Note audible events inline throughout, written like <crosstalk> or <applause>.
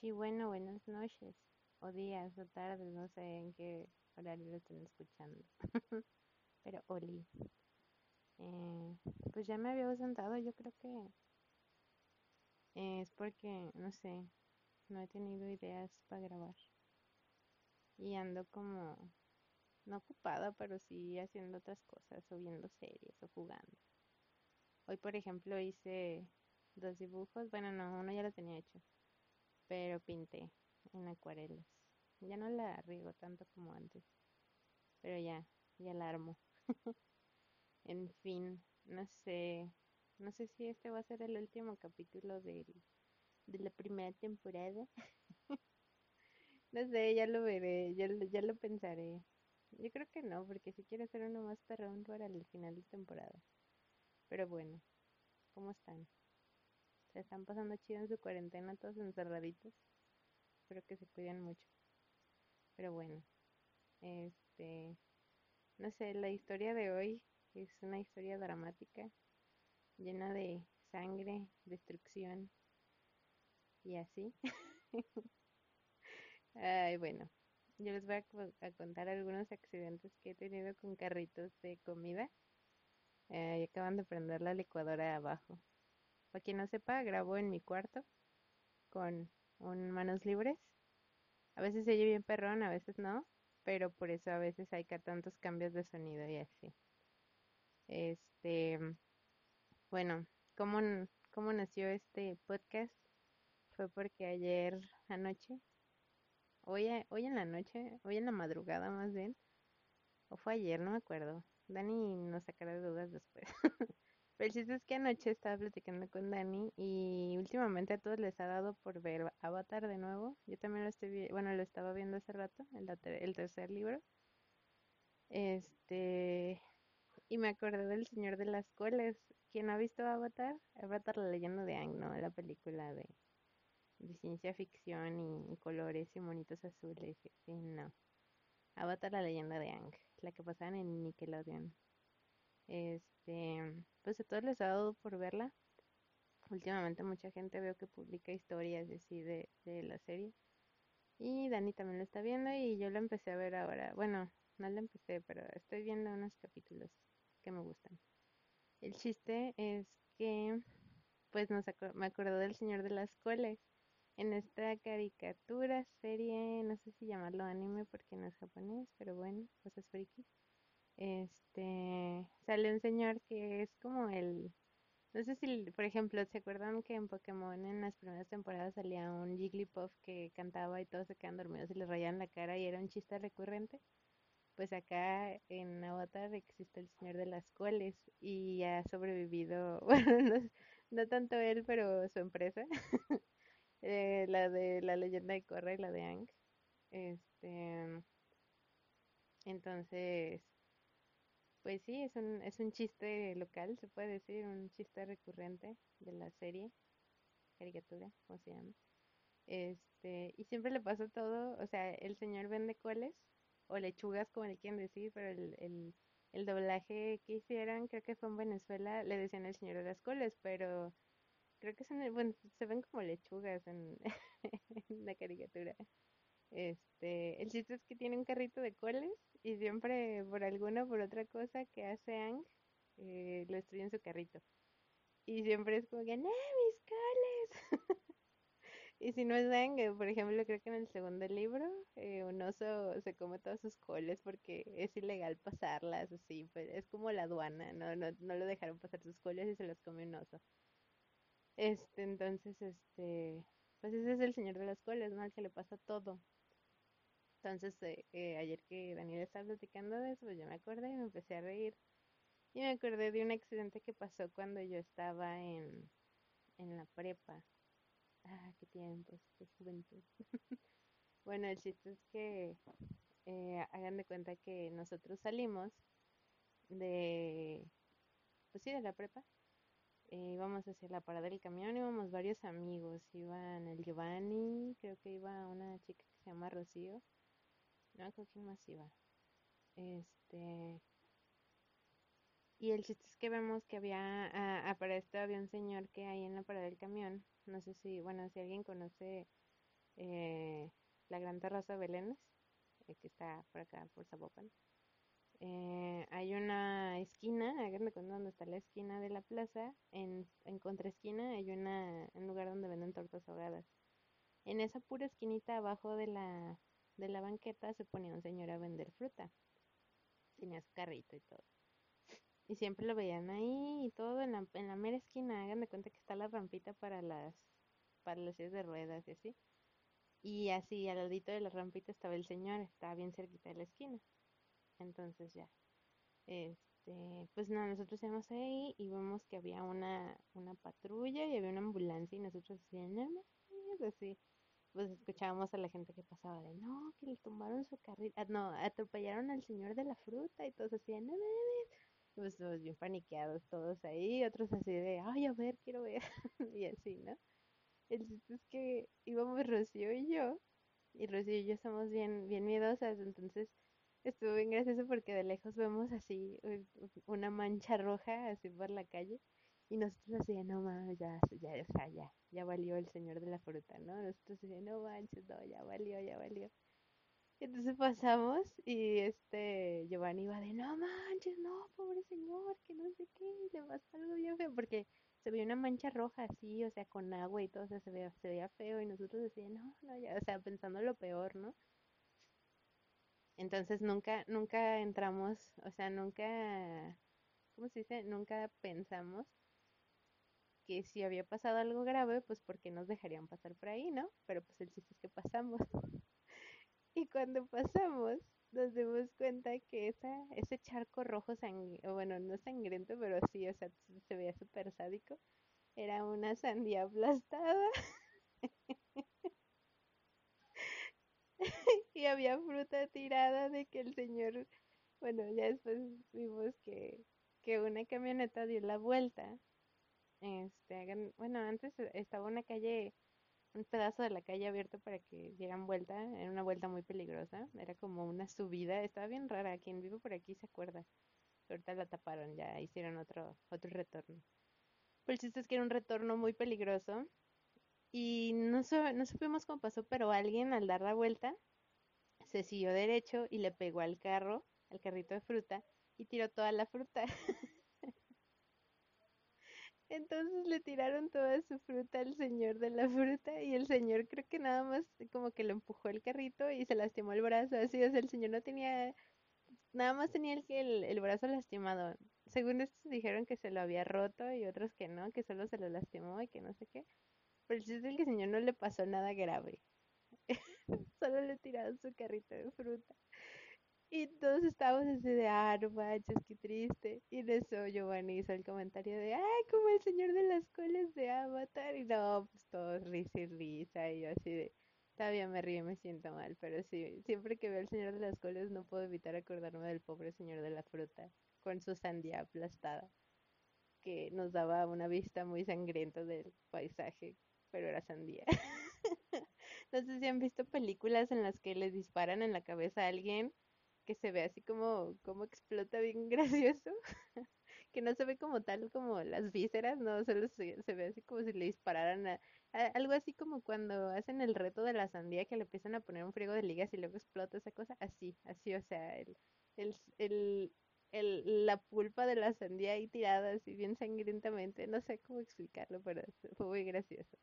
Sí, bueno, buenas noches, o días, o tardes, no sé en qué horario lo estén escuchando. <laughs> Pero Oli, eh, pues ya me había ausentado, yo creo que es porque, no sé, no he tenido ideas para grabar. Y ando como, no ocupada, pero sí haciendo otras cosas, o viendo series, o jugando. Hoy, por ejemplo, hice dos dibujos, bueno, no, uno ya lo tenía hecho, pero pinté en acuarelas. Ya no la riego tanto como antes. Pero ya, ya la armo. <laughs> En fin, no sé, no sé si este va a ser el último capítulo de la primera temporada. <laughs> No sé, ya lo veré, ya ya lo pensaré. Yo creo que no, porque si quiero hacer uno más perrón para el final de temporada. Pero bueno, ¿cómo están? ¿Se están pasando chido en su cuarentena todos encerraditos? Espero que se cuiden mucho. Pero bueno, este, no sé, la historia de hoy es una historia dramática llena de sangre, destrucción y así. <laughs> Ay, bueno, yo les voy a, a contar algunos accidentes que he tenido con carritos de comida. Eh, y acaban de prender la licuadora abajo. Para quien no sepa, grabo en mi cuarto con un manos libres. A veces se oye bien perrón, a veces no, pero por eso a veces hay ca- tantos cambios de sonido y así. Este, bueno, ¿cómo, cómo nació este podcast? Fue porque ayer anoche Hoy, hoy en la noche, hoy en la madrugada más bien, o fue ayer, no me acuerdo. Dani nos sacará dudas después. <laughs> Pero el chiste es que anoche estaba platicando con Dani y últimamente a todos les ha dado por ver Avatar de nuevo. Yo también lo estoy, bueno, lo estaba viendo hace rato, el, el tercer libro. Este, y me acordé del Señor de las Coles. ¿Quién ha visto Avatar? Avatar, la leyenda de Aang, ¿no? La película de, ciencia ficción y, y colores y monitos azules. y así, no. Avatar, la leyenda de Aang, la que pasaban en Nickelodeon. Este, pues a todos les ha dado por verla. Últimamente mucha gente veo que publica historias de, de la serie. Y Dani también lo está viendo y yo la empecé a ver ahora. Bueno, no la empecé, pero estoy viendo unos capítulos que me gustan. El chiste es que, pues nos me acordé del Señor de las Coles. En esta caricatura, serie, no sé si llamarlo anime porque no es japonés, pero bueno, cosas frikis. Este, sale un señor que es como el, no sé si, por ejemplo, ¿se acuerdan que en Pokémon en las primeras temporadas salía un Jigglypuff que cantaba y todos se quedan dormidos y le rayaban la cara y era un chiste recurrente? Pues acá en Avatar existe el Señor de las Coles y ha sobrevivido, <laughs> bueno, no, tanto él, pero su empresa, <laughs> eh, la de la leyenda de Korra y la de Aang. Este, entonces, Pues sí, es un, es un chiste local, se puede decir, un chiste recurrente de la serie, caricatura, ¿cómo se llama? Este, y siempre le pasa todo, o sea, el señor vende coles o lechugas, como le quieren decir, pero el, el, doblaje que hicieron, creo que fue en Venezuela, le decían el señor de las coles, pero creo que son, bueno, se ven como lechugas en <laughs> la caricatura. Este, el chiste es que tiene un carrito de coles y siempre por alguna o por otra cosa que hace Ang, eh, lo destruye en su carrito. Y siempre es como que, ¡no, mis coles! <laughs> Y si no es Ang, eh, por ejemplo, creo que en el segundo libro, eh, un oso se come todas sus coles porque es ilegal pasarlas, así, pues es como la aduana, no, no, no lo dejaron pasar sus coles y se las come un oso. Este, entonces, este, pues ese es el señor de las coles, ¿no? Que le pasa todo. Entonces, eh, eh, ayer que Daniel estaba platicando de eso, pues yo me acordé y me empecé a reír. Y me acordé de un accidente que pasó cuando yo estaba en, en la prepa. Ah, qué tiempos, qué juventud. <laughs> Bueno, el chiste es que eh, hagan de cuenta que nosotros salimos de, pues sí, de la prepa. Eh, íbamos hacia la parada del camión, íbamos varios amigos. Iban el Giovanni, creo que iba una chica que se llama Rocío. No acuerdo quién más iba. Este, Y el chiste es que vemos que había, ah, para había un señor que ahí en la parada del camión, no sé si, bueno, si alguien conoce eh, la Gran Terraza Belénes, eh, que está por acá, por Zapopan. Eh, hay una esquina, háganme cuenta dónde está la esquina de la plaza, en, en contraesquina hay una, un lugar donde venden tortas ahogadas. En esa pura esquinita abajo de la, de la banqueta se ponía un señor a vender fruta. Tenía su carrito y todo. Y siempre lo veían ahí y todo en la, en la mera esquina. Hagan de cuenta que está la rampita para las, para las sillas de ruedas y así. Y así al ladito de la rampita estaba el señor, estaba bien cerquita de la esquina. Entonces ya, este, pues no, nosotros íbamos ahí y vemos que había una, una patrulla y había una ambulancia y nosotros decíamos, no mames", así pues escuchábamos a la gente que pasaba de, no, que le tumbaron su carrito, ah, no, atropellaron al señor de la fruta y todos así, no mames, pues todos bien paniqueados todos ahí, otros así de, ay, a ver, quiero ver, <laughs> y así, ¿no? El chiste es que íbamos Rocío y yo, y Rocío y yo somos bien, bien miedosas, entonces estuvo bien gracioso porque de lejos vemos así u- una mancha roja así por la calle y nosotros así, no mames, ya, ya, o sea, ya, ya valió el señor de la fruta, ¿no? Nosotros así, no manches, no, ya valió, ya valió. Entonces pasamos y este Giovanni iba de, no manches, no, pobre señor, que no sé qué, le pasó algo bien feo, porque se veía una mancha roja así, o sea, con agua y todo, o sea, se veía, se veía feo y nosotros decíamos, no, no, ya, o sea, pensando lo peor, ¿no? Entonces nunca, nunca entramos, o sea, nunca, ¿cómo se dice? Nunca pensamos que si había pasado algo grave, pues porque nos dejarían pasar por ahí, ¿no? Pero pues el chiste es que pasamos. <laughs> Y cuando pasamos, nos dimos cuenta que esa, ese charco rojo sangriento, bueno, no sangriento, pero sí, o sea, se veía súper sádico, era una sandía aplastada <laughs> y había fruta tirada de que el señor, bueno, ya después vimos que, que una camioneta dio la vuelta. Este, bueno, antes e- estaba una calle, un pedazo de la calle abierto para que dieran vuelta, era una vuelta muy peligrosa, era como una subida, estaba bien rara, quien vive por aquí se acuerda. Ahorita la taparon, ya hicieron otro, otro retorno. Pero el chiste es que era un retorno muy peligroso y no, no supimos cómo pasó, pero alguien al dar la vuelta se siguió derecho y le pegó al carro, al carrito de fruta y tiró toda la fruta. <laughs> Entonces le tiraron toda su fruta al señor de la fruta y el señor creo que nada más como que lo empujó el carrito y se lastimó el brazo, así, o sea, el señor no tenía, nada más tenía el, el, el brazo lastimado. Según estos dijeron que se lo había roto y otros que no, que solo se lo lastimó y que no sé qué. Pero el chiste es que el señor no le pasó nada grave, <laughs> solo le tiraron su carrito de fruta. Y todos estábamos así de, ah, no manches, qué triste. Y en eso Giovanni hizo el comentario de, ay, como el señor de las colas de Avatar. Y no, pues todos risa y risa. Y yo así de, todavía me río y me siento mal. Pero sí, siempre que veo al señor de las colas no puedo evitar acordarme del pobre señor de la fruta con su sandía aplastada, que nos daba una vista muy sangrienta del paisaje, pero era sandía. <laughs> No sé si han visto películas en las que les disparan en la cabeza a alguien que se ve así como, como explota bien <laughs> gracioso, que no se ve como tal como las vísceras, no, solo se, se ve así como si le dispararan a, algo así como cuando hacen el reto de la sandía que le empiezan a poner un friego de ligas y luego explota esa cosa, así, así, o sea, el, el, el, el- la pulpa de la sandía ahí tirada así bien sangrientamente, no sé cómo explicarlo, pero fue muy gracioso.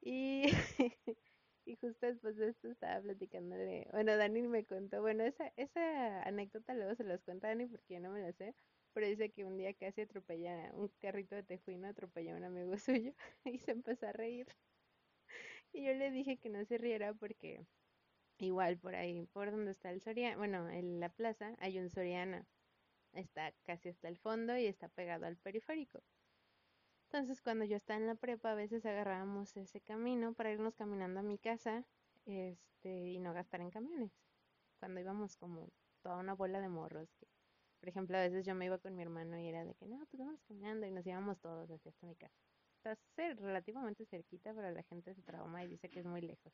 Y, <laughs> y justo después de esto estaba platicándole, bueno, Dani me contó, bueno, esa, esa anécdota luego se las cuenta Dani porque yo no me la sé, pero dice que un día casi atropella un carrito de tejuino, atropelló a un amigo <laughs> suyo y se empezó a reír. Y yo le dije que no se riera porque igual por ahí, por donde está el Soriana, bueno, en la plaza hay un Soriana, está casi hasta el fondo y está pegado al periférico. Entonces, cuando yo estaba en la prepa, a veces agarrábamos ese camino para irnos caminando a mi casa, este, y no gastar en camiones. Cuando íbamos como toda una bola de morros, que, por ejemplo, a veces yo me iba con mi hermano y era de que, no, pues vamos caminando y nos íbamos todos hacia hasta mi casa. Está relativamente cerquita, pero la gente se trauma y dice que es muy lejos.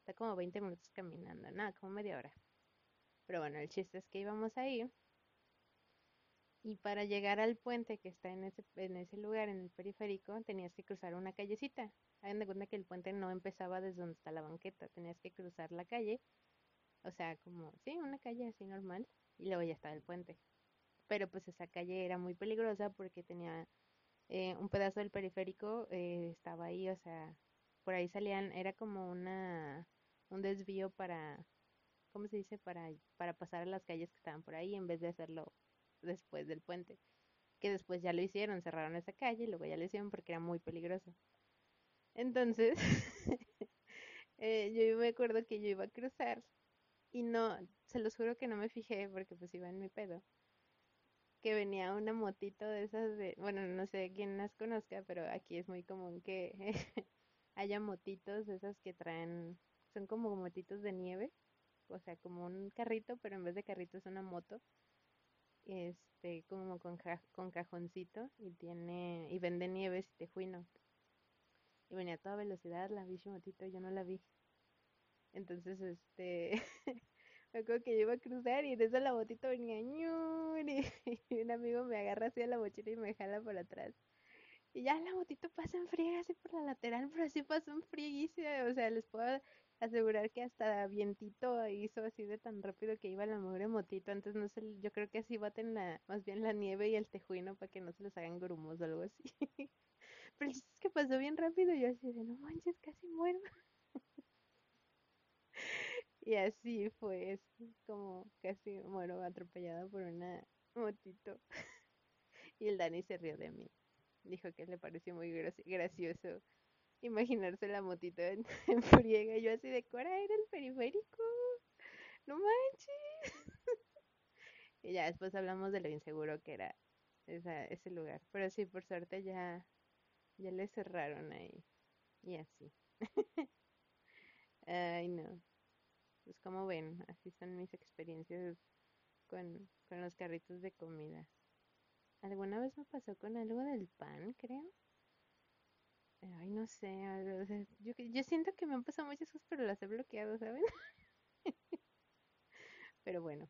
Está como 20 minutos caminando, nada, como media hora. Pero bueno, el chiste es que íbamos ahí Y para llegar al puente que está en ese, en ese lugar, en el periférico, tenías que cruzar una callecita. Hagan de cuenta que el puente no empezaba desde donde está la banqueta, tenías que cruzar la calle, o sea, como, sí, una calle así normal, y luego ya estaba el puente. Pero pues esa calle era muy peligrosa porque tenía eh, un pedazo del periférico, eh, estaba ahí, o sea, por ahí salían, era como una, un desvío para, ¿cómo se dice? Para, para pasar a las calles que estaban por ahí en vez de hacerlo después del puente que después ya lo hicieron, cerraron esa calle y luego ya lo hicieron porque era muy peligroso. Entonces, <laughs> eh, yo me acuerdo que yo iba a cruzar y no, se los juro que no me fijé porque pues iba en mi pedo, que venía una motito de esas de, bueno, no sé quién las conozca, pero aquí es muy común que <laughs> haya motitos de esas que traen, son como motitos de nieve, o sea, como un carrito, pero en vez de carrito es una moto este, como con, con cajoncito y tiene, y vende nieves y tejuino. Y venía a toda velocidad la bicho motito, yo no la vi. Entonces, este, <laughs> me acuerdo que yo iba a cruzar y en eso la motito venía ñur, y, <laughs> y un amigo me agarra así a la mochila y me jala por atrás. Y ya la motito pasa en friega así por la lateral, pero así pasó en frieguísima. O sea, les puedo asegurar que hasta vientito hizo así de tan rápido que iba la mugre motito. Antes no sé, yo creo que así baten la, más bien la nieve y el tejuino para que no se los hagan grumos o algo así. <laughs> Pero es que pasó bien rápido y yo así de no manches, casi muero. <laughs> Y así fue, como casi muero atropellada por una motito. <laughs> Y el Dani se rió de mí. Dijo que le pareció muy graci- gracioso imaginarse la motito en, <laughs> en friega. Yo así de Cora era el periférico. No manches. <laughs> Y ya después hablamos de lo inseguro que era esa, ese lugar. Pero sí, por suerte ya, ya le cerraron ahí. Y así. <laughs> Ay, no. Pues como ven, así son mis experiencias con, con los carritos de comida. ¿Alguna vez me pasó con algo del pan, creo? Ay, no sé. o sea, yo, yo siento que me han pasado muchas cosas, pero las he bloqueado, ¿saben? <laughs> Pero bueno.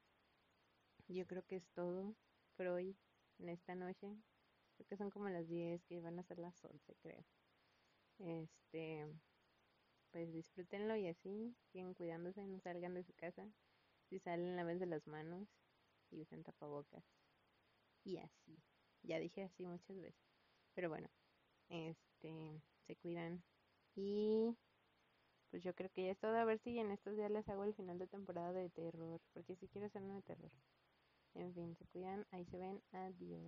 Yo creo que es todo por hoy, en esta noche. Creo que son como las 10 que van a ser las 11 creo. Este, pues disfrútenlo y así, sigan cuidándose, no salgan de su casa. Si salen, lávense las manos y usen tapabocas. Y así. Ya dije así muchas veces. Pero bueno, este, se cuidan. Y pues yo creo que ya es todo. A ver si en estos días les hago el final de temporada de terror. Porque si quiero hacer uno de terror. En fin, se cuidan. Ahí se ven. Adiós.